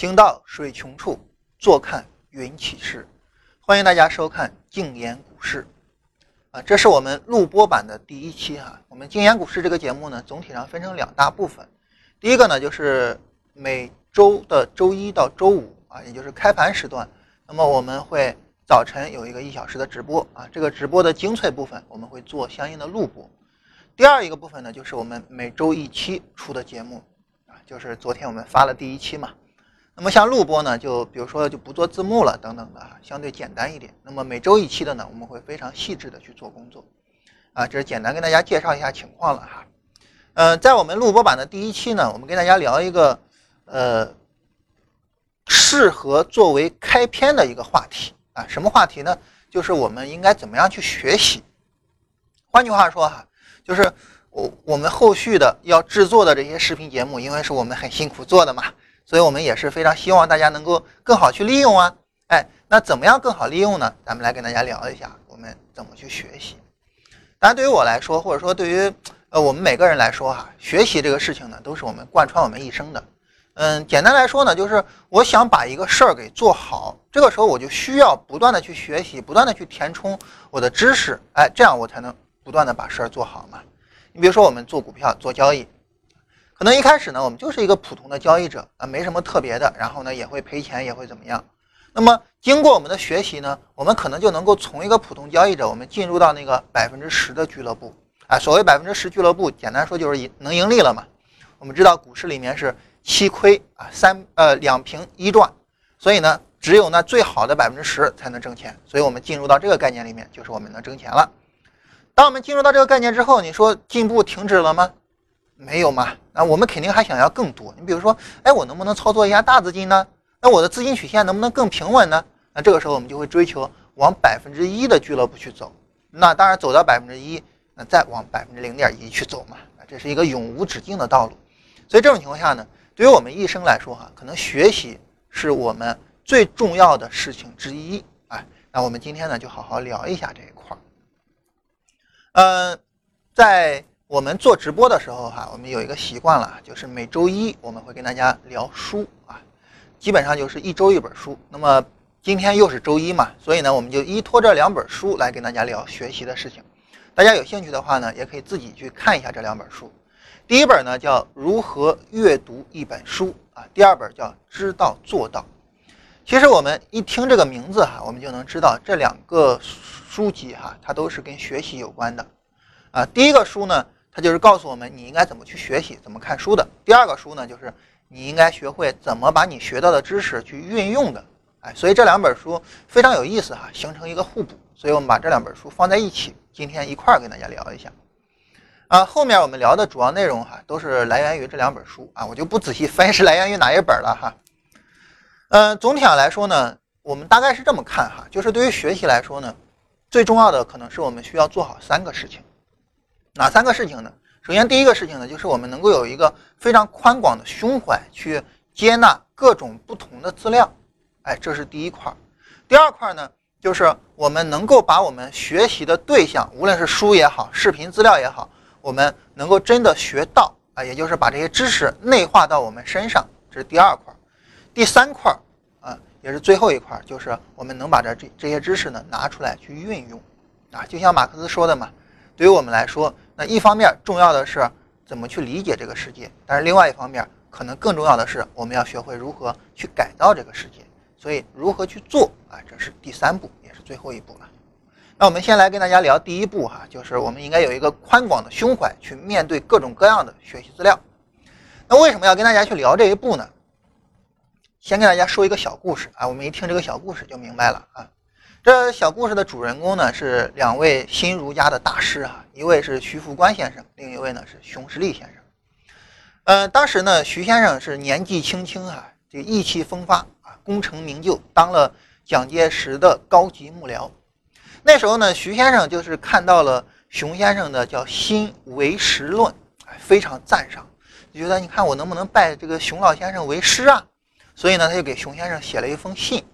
行到水穷处，坐看云起时。欢迎大家收看《静言股市》啊，这是我们录播版的第一期哈。我们《静言股市》这个节目呢，总体上分成两大部分。第一个呢，就是每周的周一到周五啊，也就是开盘时段，那么我们会早晨有一个一小时的直播啊，这个直播的精粹部分我们会做相应的录播。第二一个部分呢，就是我们每周一期出的节目啊，就是昨天我们发了第一期嘛。那么像录播呢，就比如说就不做字幕了等等的，相对简单一点。那么每周一期的呢，我们会非常细致的去做工作啊，这是简单跟大家介绍一下情况了哈。呃，在我们录播版的第一期呢，我们跟大家聊一个呃适合作为开篇的一个话题啊，什么话题呢？就是我们应该怎么样去学习。换句话说哈。就是我我们后续的要制作的这些视频节目，因为是我们很辛苦做的嘛，所以我们也是非常希望大家能够更好去利用啊。哎，那怎么样更好利用呢？咱们来跟大家聊一下，我们怎么去学习。当然，对于我来说，或者说对于呃我们每个人来说哈，学习这个事情呢，都是我们贯穿我们一生的。嗯，简单来说呢，就是我想把一个事儿给做好，这个时候我就需要不断的去学习，不断的去填充我的知识，哎，这样我才能。不断的把事儿做好嘛。你比如说我们做股票做交易，可能一开始呢，我们就是一个普通的交易者啊，没什么特别的，然后呢也会赔钱，也会怎么样。那么经过我们的学习呢，我们可能就能够从一个普通交易者，我们进入到那个百分之十的俱乐部啊。所谓百分之十俱乐部，简单说就是盈能盈利了嘛。我们知道股市里面是七亏啊三呃两平一赚，所以呢只有那最好的百分之十才能挣钱。所以我们进入到这个概念里面，就是我们能挣钱了。当我们进入到这个概念之后，你说进步停止了吗？没有嘛？那我们肯定还想要更多。你比如说，哎，我能不能操作一下大资金呢？那我的资金曲线能不能更平稳呢？那这个时候我们就会追求往百分之一的俱乐部去走。那当然走到百分之一，那再往百分之零点一去走嘛。这是一个永无止境的道路。所以这种情况下呢，对于我们一生来说哈，可能学习是我们最重要的事情之一。哎，那我们今天呢就好好聊一下这一块儿。嗯，在我们做直播的时候哈，我们有一个习惯了，就是每周一我们会跟大家聊书啊，基本上就是一周一本书。那么今天又是周一嘛，所以呢，我们就依托这两本书来跟大家聊学习的事情。大家有兴趣的话呢，也可以自己去看一下这两本书。第一本呢叫《如何阅读一本书》啊，第二本叫《知道做到》。其实我们一听这个名字哈，我们就能知道这两个。书籍哈，它都是跟学习有关的，啊，第一个书呢，它就是告诉我们你应该怎么去学习，怎么看书的；第二个书呢，就是你应该学会怎么把你学到的知识去运用的，哎，所以这两本书非常有意思哈，形成一个互补，所以我们把这两本书放在一起，今天一块儿跟大家聊一下，啊，后面我们聊的主要内容哈，都是来源于这两本书啊，我就不仔细分是来源于哪一本了哈，嗯，总体上来说呢，我们大概是这么看哈，就是对于学习来说呢。最重要的可能是我们需要做好三个事情，哪三个事情呢？首先，第一个事情呢，就是我们能够有一个非常宽广的胸怀去接纳各种不同的资料，哎，这是第一块。第二块呢，就是我们能够把我们学习的对象，无论是书也好，视频资料也好，我们能够真的学到啊，也就是把这些知识内化到我们身上，这是第二块。第三块。啊也是最后一块，就是我们能把这这这些知识呢拿出来去运用，啊，就像马克思说的嘛，对于我们来说，那一方面重要的是怎么去理解这个世界，但是另外一方面，可能更重要的是我们要学会如何去改造这个世界。所以如何去做啊，这是第三步，也是最后一步了。那我们先来跟大家聊第一步哈，就是我们应该有一个宽广的胸怀去面对各种各样的学习资料。那为什么要跟大家去聊这一步呢？先给大家说一个小故事啊，我们一听这个小故事就明白了啊。这小故事的主人公呢是两位新儒家的大师啊，一位是徐福观先生，另一位呢是熊十力先生。呃，当时呢，徐先生是年纪轻轻啊，这意气风发啊，功成名就，当了蒋介石的高级幕僚。那时候呢，徐先生就是看到了熊先生的叫《新唯识论》，非常赞赏，就觉得你看我能不能拜这个熊老先生为师啊？所以呢，他就给熊先生写了一封信。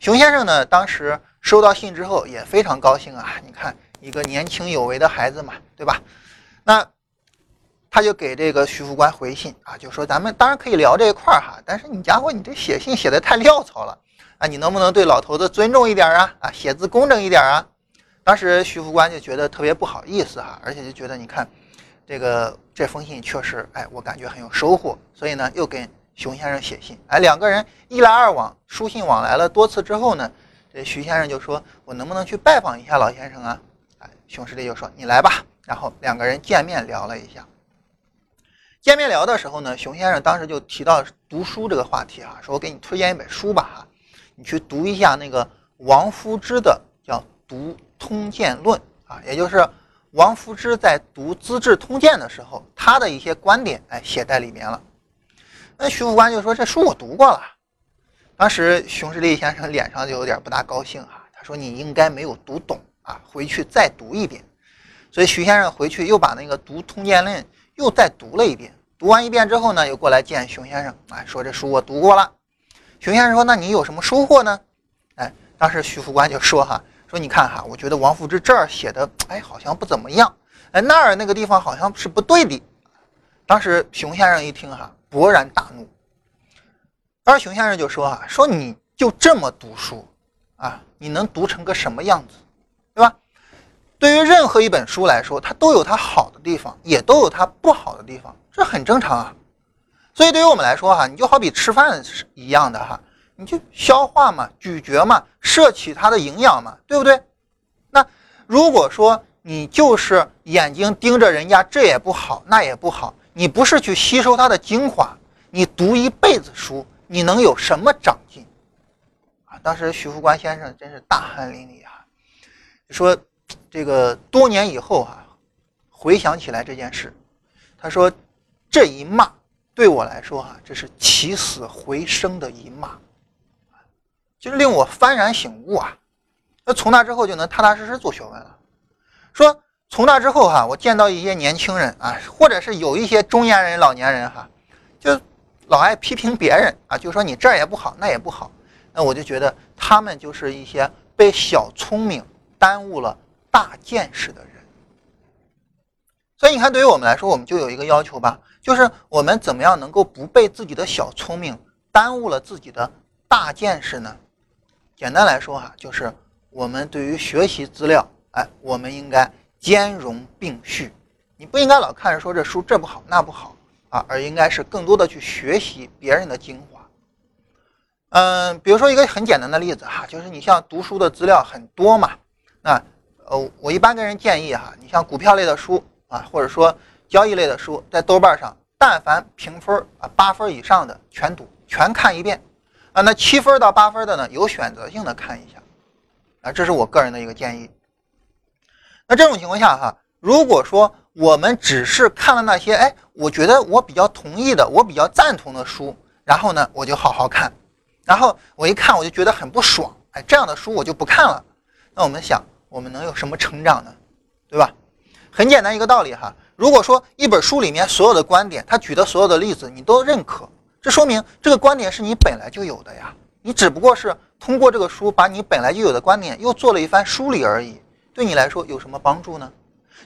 熊先生呢，当时收到信之后也非常高兴啊！你看，一个年轻有为的孩子嘛，对吧？那他就给这个徐副官回信啊，就说咱们当然可以聊这一块儿哈，但是你家伙你这写信写的太潦草了啊，你能不能对老头子尊重一点啊？啊，写字工整一点啊？当时徐副官就觉得特别不好意思哈，而且就觉得你看，这个这封信确实，哎，我感觉很有收获，所以呢，又跟熊先生写信。哎，两个人一来二往，书信往来了多次之后呢，这徐先生就说：“我能不能去拜访一下老先生啊？”哎，熊十力就说：“你来吧。”然后两个人见面聊了一下。见面聊的时候呢，熊先生当时就提到读书这个话题啊，说我给你推荐一本书吧哈，你去读一下那个王夫之的叫《读通鉴论》啊，也就是王夫之在读《资治通鉴》的时候，他的一些观点哎写在里面了。那徐副官就说：“这书我读过了。”当时熊十力先生脸上就有点不大高兴哈，他说：“你应该没有读懂啊，回去再读一遍。”所以徐先生回去又把那个《读通鉴论》又再读了一遍。读完一遍之后呢，又过来见熊先生，哎，说：“这书我读过了。”熊先生说：“那你有什么收获呢？”哎，当时徐副官就说：“哈，说你看哈，我觉得王夫之这儿写的，哎，好像不怎么样，哎，那儿那个地方好像是不对的。”当时熊先生一听哈。勃然大怒，而熊先生就说：“啊，说你就这么读书啊，你能读成个什么样子，对吧？对于任何一本书来说，它都有它好的地方，也都有它不好的地方，这很正常啊。所以对于我们来说哈，你就好比吃饭是一样的哈，你就消化嘛，咀嚼嘛，摄取它的营养嘛，对不对？那如果说你就是眼睛盯着人家，这也不好，那也不好。”你不是去吸收它的精华，你读一辈子书，你能有什么长进？啊！当时徐福官先生真是大汗淋漓啊，说这个多年以后啊，回想起来这件事，他说这一骂对我来说啊，这是起死回生的一骂，就是令我幡然醒悟啊！那从那之后就能踏踏实实做学问了，说。从那之后哈，我见到一些年轻人啊，或者是有一些中年人、老年人哈，就老爱批评别人啊，就说你这也不好，那也不好。那我就觉得他们就是一些被小聪明耽误了大见识的人。所以你看，对于我们来说，我们就有一个要求吧，就是我们怎么样能够不被自己的小聪明耽误了自己的大见识呢？简单来说哈，就是我们对于学习资料，哎，我们应该。兼容并蓄，你不应该老看着说这书这不好那不好啊，而应该是更多的去学习别人的精华。嗯，比如说一个很简单的例子哈，就是你像读书的资料很多嘛，那呃，我一般跟人建议哈，你像股票类的书啊，或者说交易类的书，在豆瓣上，但凡评分啊八分以上的全读全看一遍啊，那七分到八分的呢，有选择性的看一下啊，这是我个人的一个建议。那这种情况下哈，如果说我们只是看了那些哎，我觉得我比较同意的，我比较赞同的书，然后呢，我就好好看，然后我一看我就觉得很不爽，哎，这样的书我就不看了。那我们想，我们能有什么成长呢？对吧？很简单一个道理哈，如果说一本书里面所有的观点，他举的所有的例子你都认可，这说明这个观点是你本来就有的呀，你只不过是通过这个书把你本来就有的观点又做了一番梳理而已。对你来说有什么帮助呢？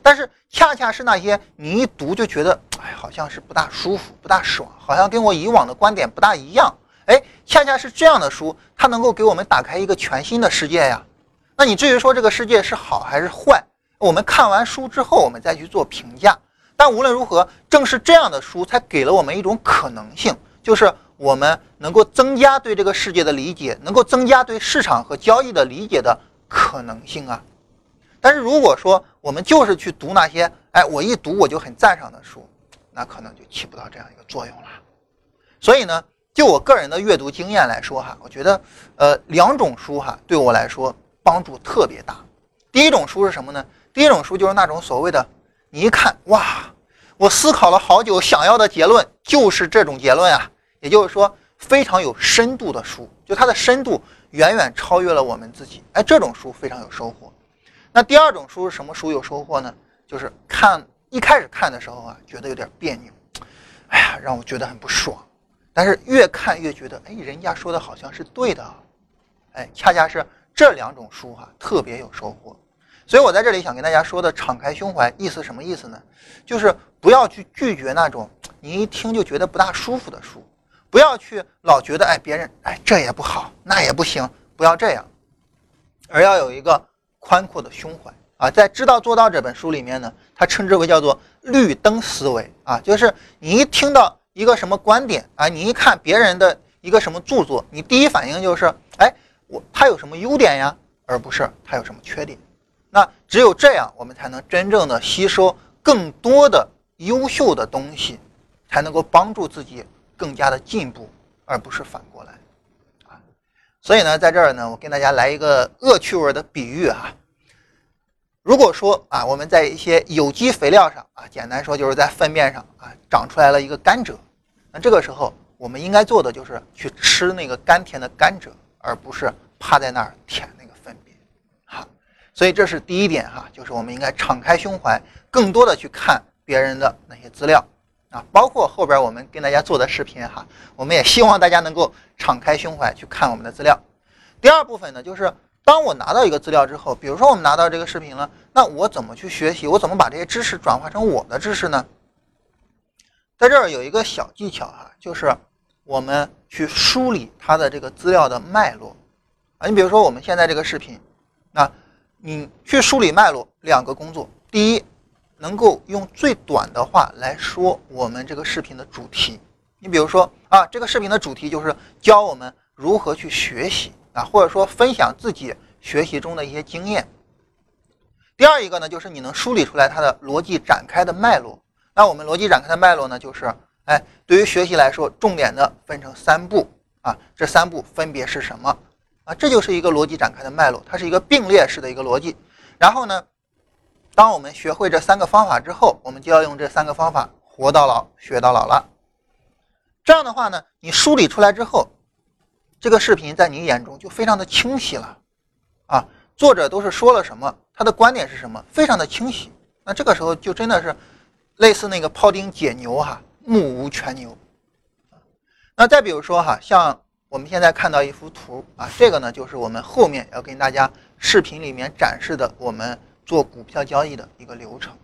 但是恰恰是那些你一读就觉得，哎，好像是不大舒服、不大爽，好像跟我以往的观点不大一样。哎，恰恰是这样的书，它能够给我们打开一个全新的世界呀。那你至于说这个世界是好还是坏，我们看完书之后，我们再去做评价。但无论如何，正是这样的书才给了我们一种可能性，就是我们能够增加对这个世界的理解，能够增加对市场和交易的理解的可能性啊。但是如果说我们就是去读那些，哎，我一读我就很赞赏的书，那可能就起不到这样一个作用了。所以呢，就我个人的阅读经验来说哈，我觉得，呃，两种书哈对我来说帮助特别大。第一种书是什么呢？第一种书就是那种所谓的，你一看哇，我思考了好久，想要的结论就是这种结论啊，也就是说非常有深度的书，就它的深度远远超越了我们自己，哎，这种书非常有收获。那第二种书是什么书有收获呢？就是看一开始看的时候啊，觉得有点别扭，哎呀，让我觉得很不爽。但是越看越觉得，哎，人家说的好像是对的，哎，恰恰是这两种书哈特别有收获。所以我在这里想跟大家说的敞开胸怀，意思什么意思呢？就是不要去拒绝那种你一听就觉得不大舒服的书，不要去老觉得哎别人哎这也不好那也不行，不要这样，而要有一个宽阔的胸怀啊。在《知道做到》这本书里面呢，它称之为叫做绿灯思维啊，就是你一听到一个什么观点啊，你一看别人的一个什么著作，你第一反应就是哎我他有什么优点呀，而不是他有什么缺点。那只有这样，我们才能真正的吸收更多的优秀的东西，才能够帮助自己更加的进步，而不是反过来，所以呢，在这儿呢，我跟大家来一个恶趣味的比喻哈。如果说啊，我们在一些有机肥料上啊，简单说就是在粪便上啊，长出来了一个甘蔗，那这个时候我们应该做的就是去吃那个甘甜的甘蔗，而不是趴在那儿舔那个粪便，哈。所以这是第一点哈，就是我们应该敞开胸怀，更多的去看别人的那些资料啊，包括后边我们跟大家做的视频哈，我们也希望大家能够敞开胸怀去看我们的资料。第二部分呢，就是当我拿到一个资料之后，比如说我们拿到这个视频了，那我怎么去学习？我怎么把这些知识转化成我的知识呢？在这儿有一个小技巧哈，就是我们去梳理它的这个资料的脉络啊。你比如说我们现在这个视频，那。你去梳理脉络，两个工作。第一，能够用最短的话来说我们这个视频的主题。你比如说啊，这个视频的主题就是教我们如何去学习啊，或者说分享自己学习中的一些经验。第二一个呢，就是你能梳理出来它的逻辑展开的脉络。那我们逻辑展开的脉络呢，就是哎，对于学习来说，重点的分成三步啊，这三步分别是什么？啊，这就是一个逻辑展开的脉络，它是一个并列式的一个逻辑。然后呢，当我们学会这三个方法之后，我们就要用这三个方法活到老学到老了。这样的话呢，你梳理出来之后，这个视频在你眼中就非常的清晰了。啊，作者都是说了什么，他的观点是什么，非常的清晰。那这个时候就真的是类似那个庖丁解牛哈，目无全牛。那再比如说哈，像。我们现在看到一幅图啊，这个呢就是我们后面要跟大家视频里面展示的我们做股票交易的一个流程。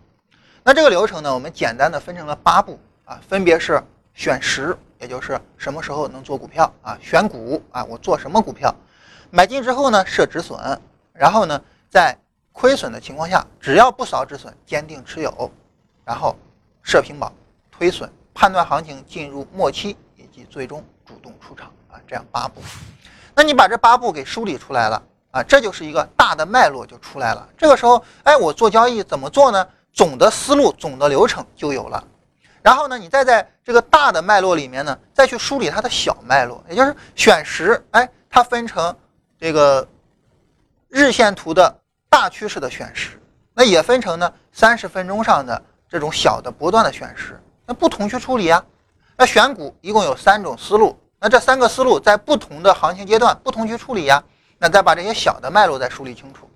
那这个流程呢，我们简单的分成了八步啊，分别是选时，也就是什么时候能做股票啊；选股啊，我做什么股票；买进之后呢，设止损；然后呢，在亏损的情况下，只要不扫止损，坚定持有；然后设平保，推损，判断行情进入末期，以及最终主动出场。啊，这样八步，那你把这八步给梳理出来了啊，这就是一个大的脉络就出来了。这个时候，哎，我做交易怎么做呢？总的思路、总的流程就有了。然后呢，你再在这个大的脉络里面呢，再去梳理它的小脉络，也就是选时，哎，它分成这个日线图的大趋势的选时，那也分成呢三十分钟上的这种小的波段的选时，那不同去处理啊。那选股一共有三种思路。那这三个思路在不同的行情阶段不同去处理呀，那再把这些小的脉络再梳理清楚，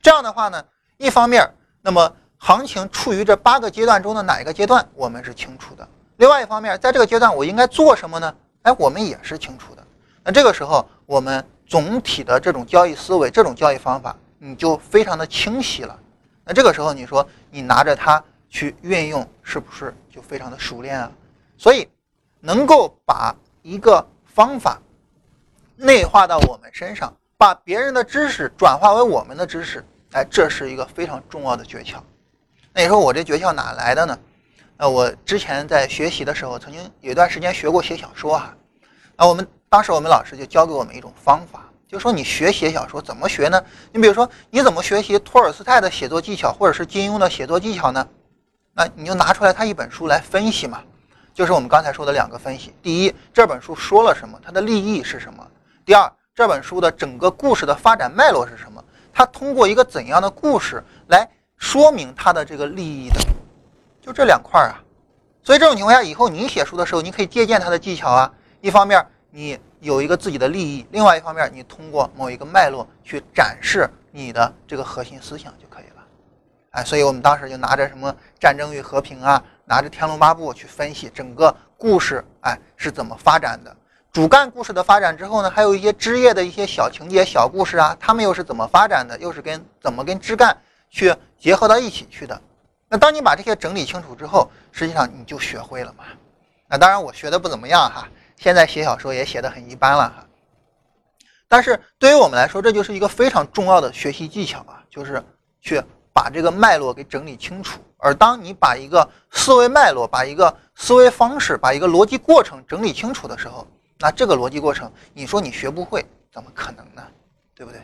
这样的话呢，一方面，那么行情处于这八个阶段中的哪一个阶段我们是清楚的；另外一方面，在这个阶段我应该做什么呢？哎，我们也是清楚的。那这个时候我们总体的这种交易思维、这种交易方法你就非常的清晰了。那这个时候你说你拿着它去运用，是不是就非常的熟练啊？所以能够把一个方法内化到我们身上，把别人的知识转化为我们的知识，哎，这是一个非常重要的诀窍。那你说我这诀窍哪来的呢？呃，我之前在学习的时候，曾经有一段时间学过写小说哈。啊，我们当时我们老师就教给我们一种方法，就说你学写小说怎么学呢？你比如说你怎么学习托尔斯泰的写作技巧，或者是金庸的写作技巧呢？那你就拿出来他一本书来分析嘛。就是我们刚才说的两个分析：第一，这本书说了什么，它的立意是什么；第二，这本书的整个故事的发展脉络是什么，它通过一个怎样的故事来说明它的这个利益的，就这两块啊。所以这种情况下，以后你写书的时候，你可以借鉴它的技巧啊。一方面你有一个自己的利益，另外一方面你通过某一个脉络去展示你的这个核心思想就可以了。哎，所以我们当时就拿着什么《战争与和平》啊。拿着《天龙八部》去分析整个故事，哎，是怎么发展的？主干故事的发展之后呢，还有一些枝叶的一些小情节、小故事啊，他们又是怎么发展的？又是跟怎么跟枝干去结合到一起去的。那当你把这些整理清楚之后，实际上你就学会了嘛。那当然我学的不怎么样哈，现在写小说也写的很一般了哈。但是对于我们来说，这就是一个非常重要的学习技巧啊，就是去把这个脉络给整理清楚。而当你把一个思维脉络、把一个思维方式、把一个逻辑过程整理清楚的时候，那这个逻辑过程，你说你学不会，怎么可能呢？对不对？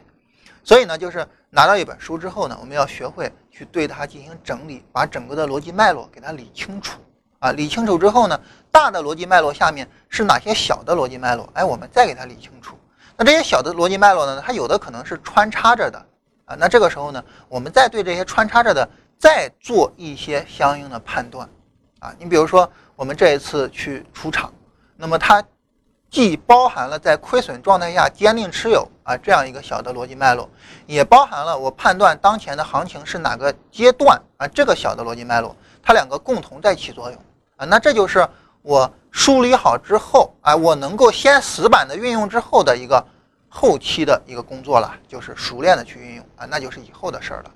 所以呢，就是拿到一本书之后呢，我们要学会去对它进行整理，把整个的逻辑脉络给它理清楚啊。理清楚之后呢，大的逻辑脉络下面是哪些小的逻辑脉络？哎，我们再给它理清楚。那这些小的逻辑脉络呢，它有的可能是穿插着的啊。那这个时候呢，我们再对这些穿插着的再做一些相应的判断啊。你比如说，我们这一次去出场，那么它。既包含了在亏损状态下坚定持有啊这样一个小的逻辑脉络，也包含了我判断当前的行情是哪个阶段啊这个小的逻辑脉络，它两个共同在起作用啊，那这就是我梳理好之后啊，我能够先死板的运用之后的一个后期的一个工作了，就是熟练的去运用啊，那就是以后的事儿了。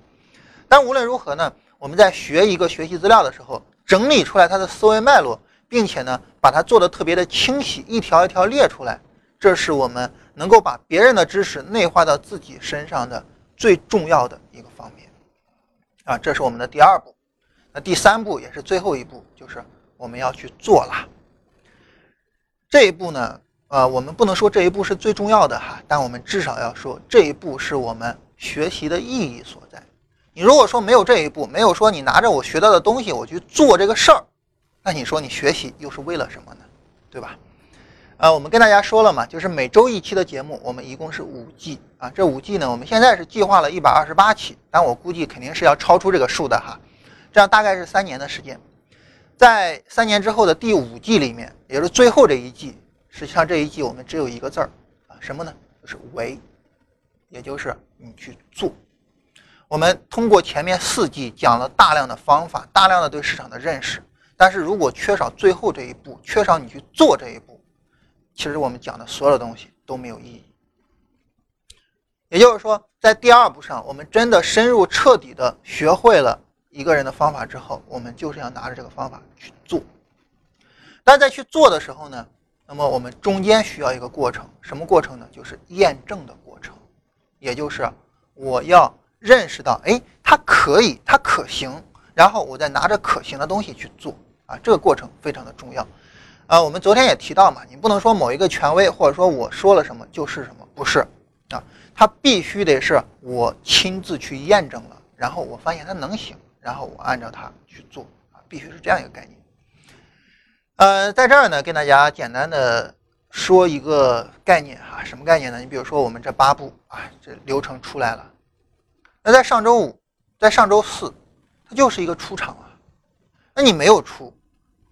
但无论如何呢，我们在学一个学习资料的时候，整理出来它的思维脉络。并且呢，把它做的特别的清晰，一条一条列出来，这是我们能够把别人的知识内化到自己身上的最重要的一个方面，啊，这是我们的第二步。那第三步也是最后一步，就是我们要去做了。这一步呢，呃，我们不能说这一步是最重要的哈，但我们至少要说这一步是我们学习的意义所在。你如果说没有这一步，没有说你拿着我学到的东西我去做这个事儿。那你说你学习又是为了什么呢？对吧？啊，我们跟大家说了嘛，就是每周一期的节目，我们一共是五季啊。这五季呢，我们现在是计划了一百二十八期，但我估计肯定是要超出这个数的哈。这样大概是三年的时间，在三年之后的第五季里面，也就是最后这一季，实际上这一季我们只有一个字儿啊，什么呢？就是为，也就是你去做。我们通过前面四季讲了大量的方法，大量的对市场的认识。但是如果缺少最后这一步，缺少你去做这一步，其实我们讲的所有东西都没有意义。也就是说，在第二步上，我们真的深入彻底的学会了一个人的方法之后，我们就是要拿着这个方法去做。但在去做的时候呢，那么我们中间需要一个过程，什么过程呢？就是验证的过程，也就是我要认识到，哎，它可以，它可行，然后我再拿着可行的东西去做。啊，这个过程非常的重要，啊，我们昨天也提到嘛，你不能说某一个权威或者说我说了什么就是什么，不是，啊，它必须得是我亲自去验证了，然后我发现它能行，然后我按照它去做，啊，必须是这样一个概念。呃，在这儿呢，跟大家简单的说一个概念哈，什么概念呢？你比如说我们这八步啊，这流程出来了，那在上周五，在上周四，它就是一个出场啊，那你没有出。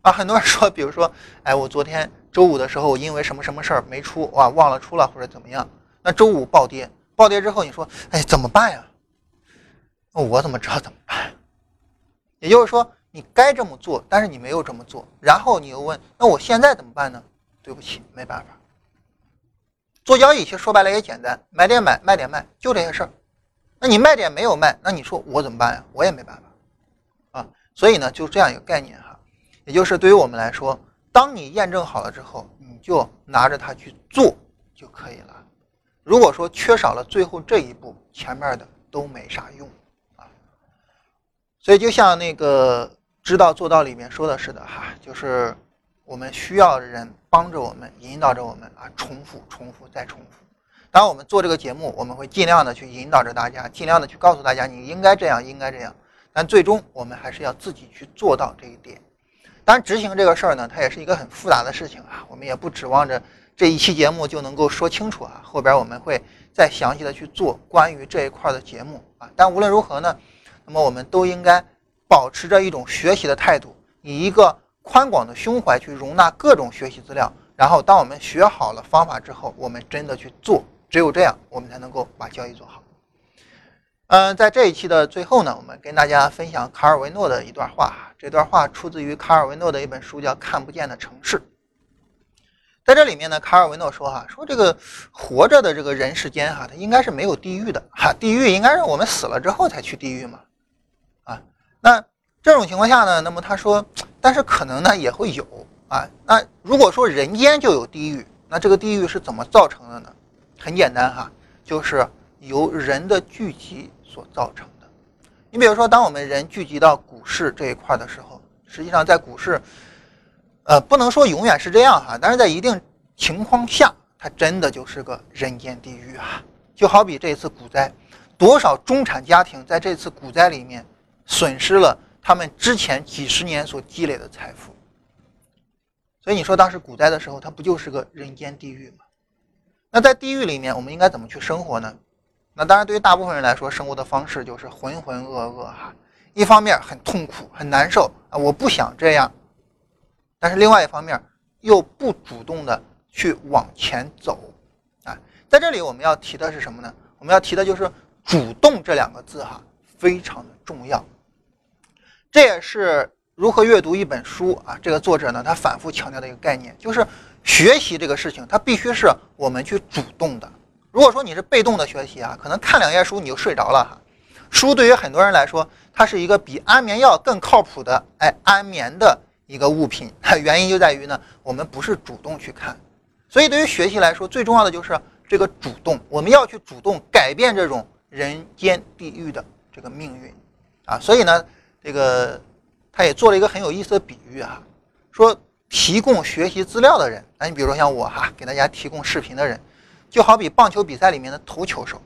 啊，很多人说，比如说，哎，我昨天周五的时候，因为什么什么事儿没出，哇，忘了出了或者怎么样？那周五暴跌，暴跌之后，你说，哎，怎么办呀？那我怎么知道怎么办？也就是说，你该这么做，但是你没有这么做，然后你又问，那我现在怎么办呢？对不起，没办法。做交易其实说白了也简单，买点买，卖点卖，就这些事儿。那你卖点没有卖，那你说我怎么办呀？我也没办法。啊，所以呢，就这样一个概念哈。也就是对于我们来说，当你验证好了之后，你就拿着它去做就可以了。如果说缺少了最后这一步，前面的都没啥用啊。所以就像那个知道做到里面说的似的哈，就是我们需要人帮着我们，引导着我们啊，重复、重复再重复。当我们做这个节目，我们会尽量的去引导着大家，尽量的去告诉大家你应该这样，应该这样。但最终我们还是要自己去做到这一点。当然，执行这个事儿呢，它也是一个很复杂的事情啊。我们也不指望着这一期节目就能够说清楚啊。后边我们会再详细的去做关于这一块的节目啊。但无论如何呢，那么我们都应该保持着一种学习的态度，以一个宽广的胸怀去容纳各种学习资料。然后，当我们学好了方法之后，我们真的去做，只有这样，我们才能够把交易做好。嗯，在这一期的最后呢，我们跟大家分享卡尔维诺的一段话。这段话出自于卡尔维诺的一本书，叫《看不见的城市》。在这里面呢，卡尔维诺说：“哈，说这个活着的这个人世间，哈，它应该是没有地狱的，哈，地狱应该是我们死了之后才去地狱嘛，啊那这种情况下呢，那么他说，但是可能呢也会有啊。那如果说人间就有地狱，那这个地狱是怎么造成的呢？很简单哈，就是由人的聚集所造成的。你比如说，当我们人聚集到股市这一块的时候，实际上在股市，呃，不能说永远是这样哈，但是在一定情况下，它真的就是个人间地狱啊。就好比这次股灾，多少中产家庭在这次股灾里面损失了他们之前几十年所积累的财富。所以你说当时股灾的时候，它不就是个人间地狱吗？那在地狱里面，我们应该怎么去生活呢？那当然，对于大部分人来说，生活的方式就是浑浑噩噩哈。一方面很痛苦、很难受啊，我不想这样；但是另外一方面又不主动的去往前走。啊在这里我们要提的是什么呢？我们要提的就是“主动”这两个字哈，非常的重要。这也是如何阅读一本书啊，这个作者呢他反复强调的一个概念，就是学习这个事情，它必须是我们去主动的。如果说你是被动的学习啊，可能看两页书你就睡着了哈。书对于很多人来说，它是一个比安眠药更靠谱的哎安眠的一个物品。原因就在于呢，我们不是主动去看，所以对于学习来说，最重要的就是。这个主动，我们要去主动改变这种人间地狱的这个命运，啊，所以呢，这个他也做了一个很有意思的比喻啊，说提供学习资料的人，那你比如说像我哈，给大家提供视频的人，就好比棒球比赛里面的投球手，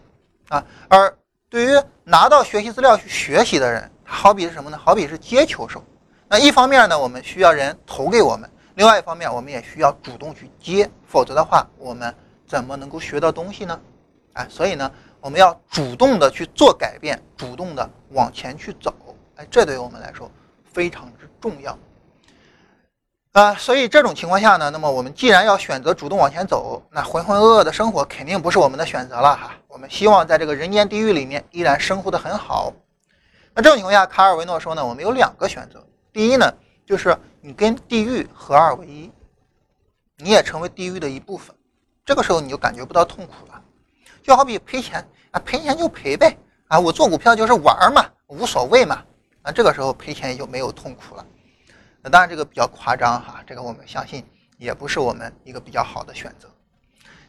啊，而对于拿到学习资料去学习的人，好比是什么呢？好比是接球手。那一方面呢，我们需要人投给我们；另外一方面，我们也需要主动去接，否则的话，我们。怎么能够学到东西呢？哎，所以呢，我们要主动的去做改变，主动的往前去走。哎，这对于我们来说非常之重要。啊，所以这种情况下呢，那么我们既然要选择主动往前走，那浑浑噩噩的生活肯定不是我们的选择了哈。我们希望在这个人间地狱里面依然生活的很好。那这种情况下，卡尔维诺说呢，我们有两个选择。第一呢，就是你跟地狱合二为一，你也成为地狱的一部分。这个时候你就感觉不到痛苦了，就好比赔钱啊，赔钱就赔呗啊，我做股票就是玩嘛，无所谓嘛啊，这个时候赔钱也就没有痛苦了。那当然这个比较夸张哈，这个我们相信也不是我们一个比较好的选择。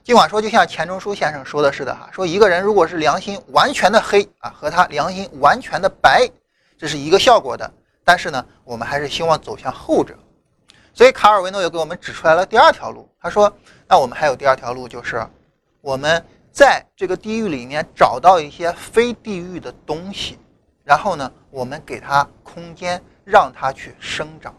尽管说就像钱钟书先生说的似的哈，说一个人如果是良心完全的黑啊，和他良心完全的白，这是一个效果的。但是呢，我们还是希望走向后者。所以卡尔维诺又给我们指出来了第二条路，他说。那我们还有第二条路，就是我们在这个地狱里面找到一些非地狱的东西，然后呢，我们给它空间，让它去生长。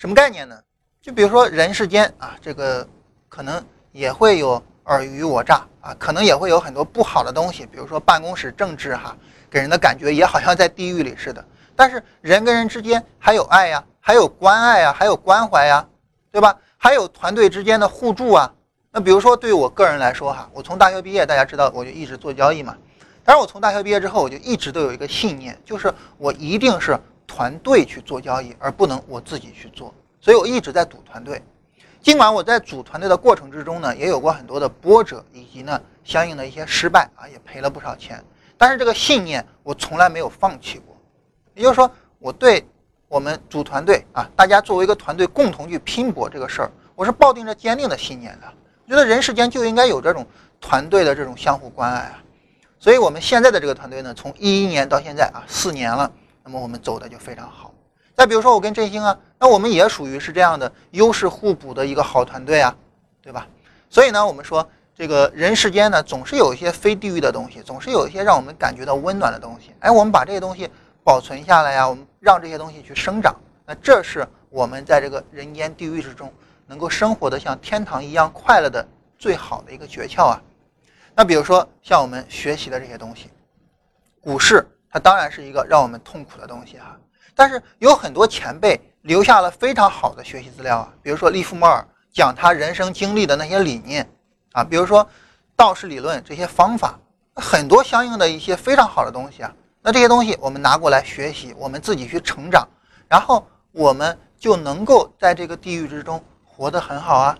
什么概念呢？就比如说人世间啊，这个可能也会有尔虞我诈啊，可能也会有很多不好的东西，比如说办公室政治哈，给人的感觉也好像在地狱里似的。但是人跟人之间还有爱呀，还有关爱呀，还有关怀呀，对吧？还有团队之间的互助啊，那比如说对于我个人来说哈，我从大学毕业，大家知道我就一直做交易嘛。但是我从大学毕业之后，我就一直都有一个信念，就是我一定是团队去做交易，而不能我自己去做。所以我一直在组团队。尽管我在组团队的过程之中呢，也有过很多的波折，以及呢相应的一些失败啊，也赔了不少钱。但是这个信念我从来没有放弃过。也就是说，我对。我们组团队啊，大家作为一个团队共同去拼搏这个事儿，我是抱定着坚定的信念的。我觉得人世间就应该有这种团队的这种相互关爱啊。所以，我们现在的这个团队呢，从一一年到现在啊，四年了，那么我们走的就非常好。再比如说，我跟振兴啊，那我们也属于是这样的优势互补的一个好团队啊，对吧？所以呢，我们说这个人世间呢，总是有一些非地域的东西，总是有一些让我们感觉到温暖的东西。哎，我们把这些东西。保存下来呀，我们让这些东西去生长，那这是我们在这个人间地狱之中能够生活的像天堂一样快乐的最好的一个诀窍啊。那比如说像我们学习的这些东西，股市它当然是一个让我们痛苦的东西啊，但是有很多前辈留下了非常好的学习资料啊，比如说利弗莫尔讲他人生经历的那些理念啊，比如说道士理论这些方法，很多相应的一些非常好的东西啊。那这些东西我们拿过来学习，我们自己去成长，然后我们就能够在这个地狱之中活得很好啊。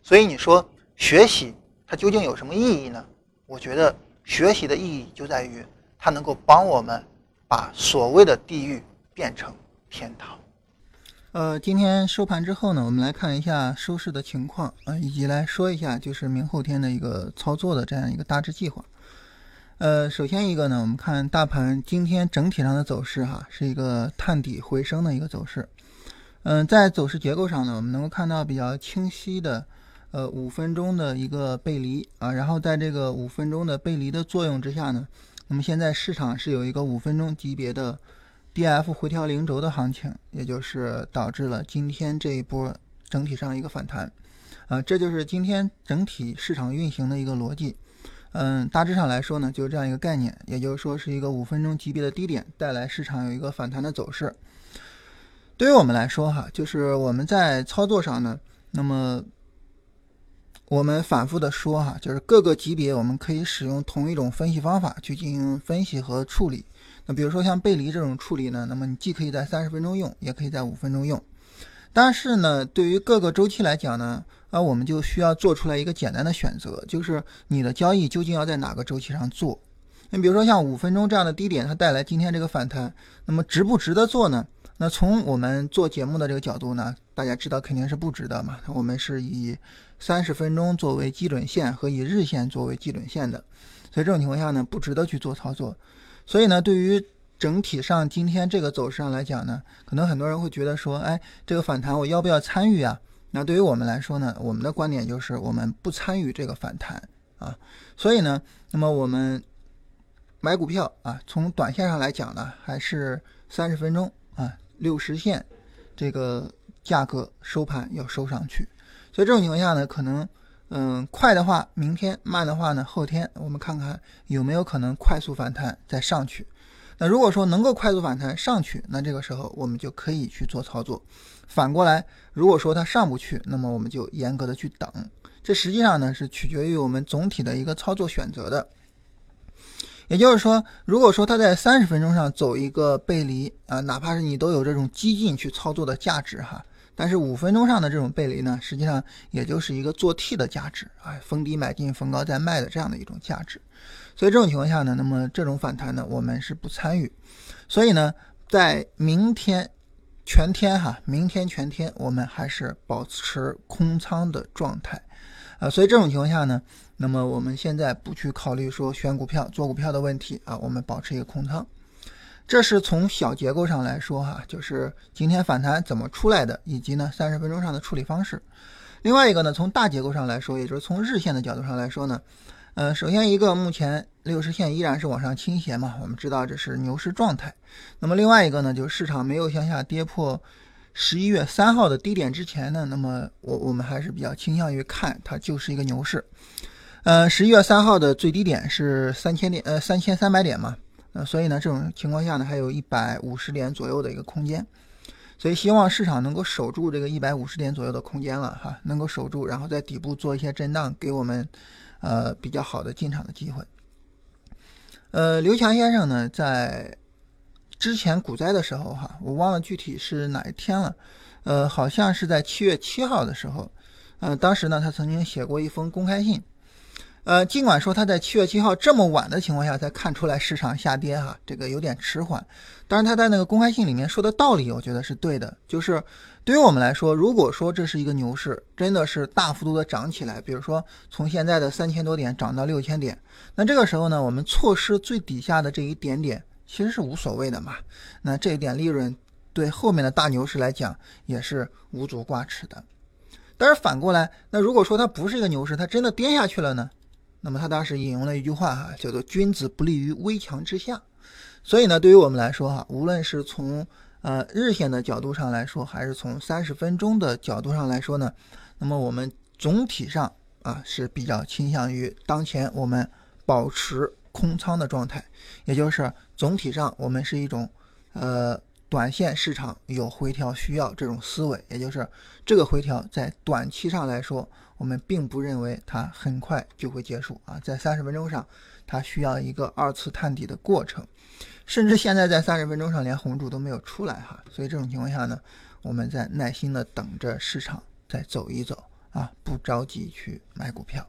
所以你说学习它究竟有什么意义呢？我觉得学习的意义就在于它能够帮我们把所谓的地狱变成天堂。呃，今天收盘之后呢，我们来看一下收市的情况啊，以及来说一下就是明后天的一个操作的这样一个大致计划。呃，首先一个呢，我们看大盘今天整体上的走势哈，是一个探底回升的一个走势。嗯，在走势结构上呢，我们能够看到比较清晰的呃五分钟的一个背离啊，然后在这个五分钟的背离的作用之下呢，那么现在市场是有一个五分钟级别的。D F 回调零轴的行情，也就是导致了今天这一波整体上一个反弹，啊，这就是今天整体市场运行的一个逻辑。嗯，大致上来说呢，就是这样一个概念，也就是说是一个五分钟级别的低点带来市场有一个反弹的走势。对于我们来说哈，就是我们在操作上呢，那么我们反复的说哈，就是各个级别我们可以使用同一种分析方法去进行分析和处理。那比如说像背离这种处理呢，那么你既可以在三十分钟用，也可以在五分钟用。但是呢，对于各个周期来讲呢，啊，我们就需要做出来一个简单的选择，就是你的交易究竟要在哪个周期上做。你比如说像五分钟这样的低点，它带来今天这个反弹，那么值不值得做呢？那从我们做节目的这个角度呢，大家知道肯定是不值得嘛。我们是以三十分钟作为基准线和以日线作为基准线的，所以这种情况下呢，不值得去做操作。所以呢，对于整体上今天这个走势上来讲呢，可能很多人会觉得说，哎，这个反弹我要不要参与啊？那对于我们来说呢，我们的观点就是我们不参与这个反弹啊。所以呢，那么我们买股票啊，从短线上来讲呢，还是三十分钟啊，六十线这个价格收盘要收上去。所以这种情况下呢，可能。嗯，快的话明天，慢的话呢后天，我们看看有没有可能快速反弹再上去。那如果说能够快速反弹上去，那这个时候我们就可以去做操作。反过来，如果说它上不去，那么我们就严格的去等。这实际上呢是取决于我们总体的一个操作选择的。也就是说，如果说它在三十分钟上走一个背离啊，哪怕是你都有这种激进去操作的价值哈。但是五分钟上的这种背离呢，实际上也就是一个做 T 的价值啊，逢低买进，逢高再卖的这样的一种价值。所以这种情况下呢，那么这种反弹呢，我们是不参与。所以呢，在明天全天哈，明天全天我们还是保持空仓的状态啊。所以这种情况下呢，那么我们现在不去考虑说选股票、做股票的问题啊，我们保持一个空仓。这是从小结构上来说，哈，就是今天反弹怎么出来的，以及呢三十分钟上的处理方式。另外一个呢，从大结构上来说，也就是从日线的角度上来说呢，呃，首先一个目前六十线依然是往上倾斜嘛，我们知道这是牛市状态。那么另外一个呢，就是市场没有向下跌破十一月三号的低点之前呢，那么我我们还是比较倾向于看它就是一个牛市。呃，十一月三号的最低点是三千点，呃，三千三百点嘛。那所以呢，这种情况下呢，还有一百五十点左右的一个空间，所以希望市场能够守住这个一百五十点左右的空间了哈，能够守住，然后在底部做一些震荡，给我们呃比较好的进场的机会。呃，刘强先生呢，在之前股灾的时候哈，我忘了具体是哪一天了，呃，好像是在七月七号的时候，呃，当时呢，他曾经写过一封公开信。呃，尽管说他在七月七号这么晚的情况下才看出来市场下跌哈，这个有点迟缓。但是他在那个公开信里面说的道理，我觉得是对的。就是对于我们来说，如果说这是一个牛市，真的是大幅度的涨起来，比如说从现在的三千多点涨到六千点，那这个时候呢，我们错失最底下的这一点点，其实是无所谓的嘛。那这一点利润对后面的大牛市来讲也是无足挂齿的。但是反过来，那如果说它不是一个牛市，它真的跌下去了呢？那么他当时引用了一句话哈，叫做“君子不立于危墙之下”。所以呢，对于我们来说哈，无论是从呃日线的角度上来说，还是从三十分钟的角度上来说呢，那么我们总体上啊是比较倾向于当前我们保持空仓的状态，也就是总体上我们是一种呃短线市场有回调需要这种思维，也就是这个回调在短期上来说。我们并不认为它很快就会结束啊，在三十分钟上，它需要一个二次探底的过程，甚至现在在三十分钟上连红柱都没有出来哈，所以这种情况下呢，我们在耐心的等着市场再走一走啊，不着急去买股票。